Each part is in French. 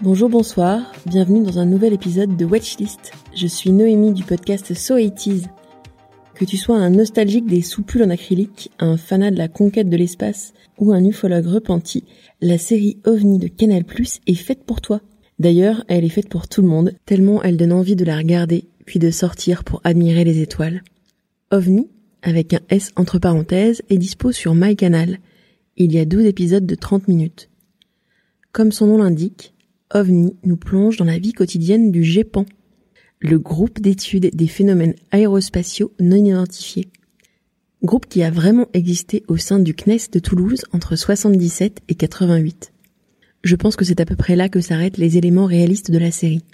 Bonjour, bonsoir, bienvenue dans un nouvel épisode de Watchlist. Je suis Noémie du podcast So 80 Que tu sois un nostalgique des soupules en acrylique, un fanat de la conquête de l'espace ou un ufologue repenti, la série OVNI de Canal+, est faite pour toi. D'ailleurs, elle est faite pour tout le monde, tellement elle donne envie de la regarder, puis de sortir pour admirer les étoiles. OVNI, avec un S entre parenthèses, est dispo sur MyCanal. Il y a 12 épisodes de 30 minutes. Comme son nom l'indique, OVNI nous plonge dans la vie quotidienne du GEPAN, le groupe d'études des phénomènes aérospatiaux non identifiés. Groupe qui a vraiment existé au sein du CNES de Toulouse entre 77 et 88. Je pense que c'est à peu près là que s'arrêtent les éléments réalistes de la série.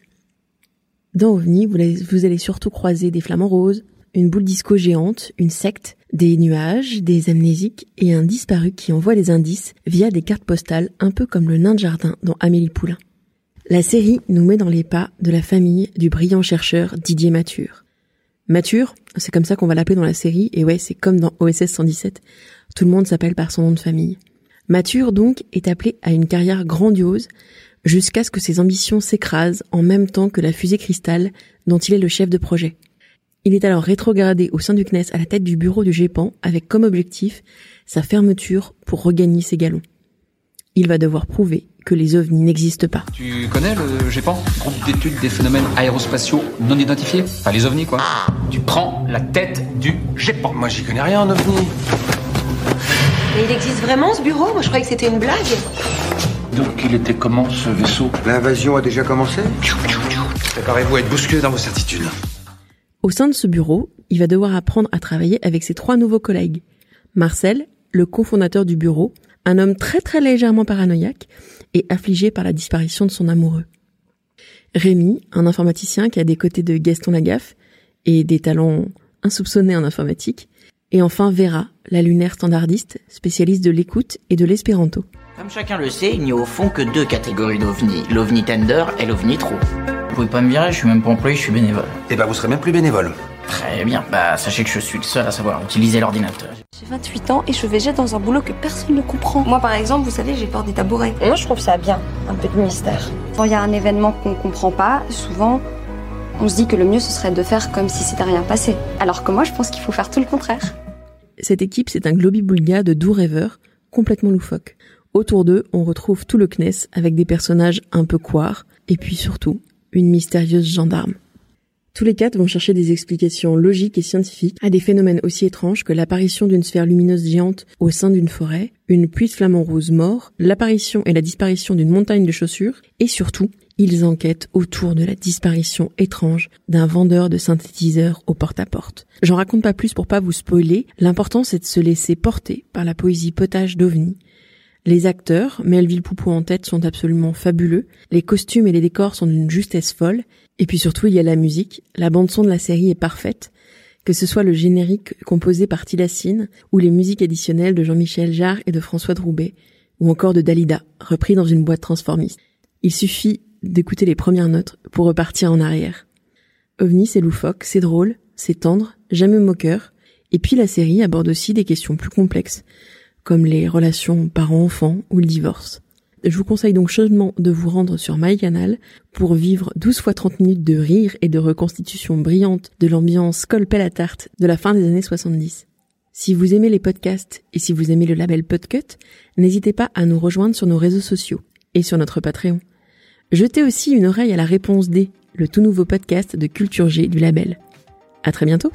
Dans OVNI, vous allez surtout croiser des flamants roses, une boule disco géante, une secte, des nuages, des amnésiques et un disparu qui envoie des indices via des cartes postales un peu comme le nain de jardin dans Amélie Poulain. La série nous met dans les pas de la famille du brillant chercheur Didier Mature. Mature, c'est comme ça qu'on va l'appeler dans la série, et ouais, c'est comme dans OSS 117, tout le monde s'appelle par son nom de famille. Mature donc est appelé à une carrière grandiose jusqu'à ce que ses ambitions s'écrasent en même temps que la fusée cristal dont il est le chef de projet. Il est alors rétrogradé au sein du CNES à la tête du bureau du GEPAN avec comme objectif sa fermeture pour regagner ses galons. Il va devoir prouver que les ovnis n'existent pas. Tu connais le GEPAN Groupe d'études des phénomènes aérospatiaux non identifiés? Enfin les ovnis quoi. Tu prends la tête du GEPAN. Moi j'y connais rien en ovnis. Mais il existe vraiment ce bureau? Moi je croyais que c'était une blague. Donc il était comment ce vaisseau? L'invasion a déjà commencé? Préparez-vous à être bousculé dans vos certitudes. Au sein de ce bureau, il va devoir apprendre à travailler avec ses trois nouveaux collègues. Marcel, le cofondateur du bureau, un homme très très légèrement paranoïaque et affligé par la disparition de son amoureux. Rémi, un informaticien qui a des côtés de Gaston Lagaffe et des talents insoupçonnés en informatique. Et enfin Vera, la lunaire standardiste, spécialiste de l'écoute et de l'espéranto. Comme chacun le sait, il n'y a au fond que deux catégories d'ovnis, l'ovni tender et l'ovni trou. Vous pouvez pas me virer, je suis même pas employé, je suis bénévole. Eh ben vous serez même plus bénévole. Très bien, bah sachez que je suis le seul à savoir utiliser l'ordinateur. J'ai 28 ans et je végète dans un boulot que personne ne comprend. Moi par exemple, vous savez, j'ai peur des tabourets. Moi je trouve ça bien, un peu de mystère. Quand il y a un événement qu'on comprend pas, souvent on se dit que le mieux ce serait de faire comme si c'était rien passé. Alors que moi je pense qu'il faut faire tout le contraire. Cette équipe, c'est un globi-boulga de doux rêveurs, complètement loufoques. Autour d'eux, on retrouve tout le CNES avec des personnages un peu coires, et puis surtout, une mystérieuse gendarme. Tous les quatre vont chercher des explications logiques et scientifiques à des phénomènes aussi étranges que l'apparition d'une sphère lumineuse géante au sein d'une forêt, une pluie de flamants roses morts, l'apparition et la disparition d'une montagne de chaussures, et surtout, ils enquêtent autour de la disparition étrange d'un vendeur de synthétiseurs au porte-à-porte. J'en raconte pas plus pour pas vous spoiler, l'important c'est de se laisser porter par la poésie potage d'OVNI, les acteurs, Melville Poupou en tête, sont absolument fabuleux. Les costumes et les décors sont d'une justesse folle. Et puis surtout, il y a la musique. La bande-son de la série est parfaite. Que ce soit le générique composé par Tilacine, ou les musiques additionnelles de Jean-Michel Jarre et de François Droubet, ou encore de Dalida, repris dans une boîte transformiste. Il suffit d'écouter les premières notes pour repartir en arrière. OVNI, c'est loufoque, c'est drôle, c'est tendre, jamais moqueur. Et puis la série aborde aussi des questions plus complexes, comme les relations parents-enfants ou le divorce. Je vous conseille donc chaudement de vous rendre sur MyCanal pour vivre 12 fois 30 minutes de rire et de reconstitution brillante de l'ambiance colpelle à tarte de la fin des années 70. Si vous aimez les podcasts et si vous aimez le label Podcut, n'hésitez pas à nous rejoindre sur nos réseaux sociaux et sur notre Patreon. Jetez aussi une oreille à la réponse D, le tout nouveau podcast de Culture G du label. À très bientôt!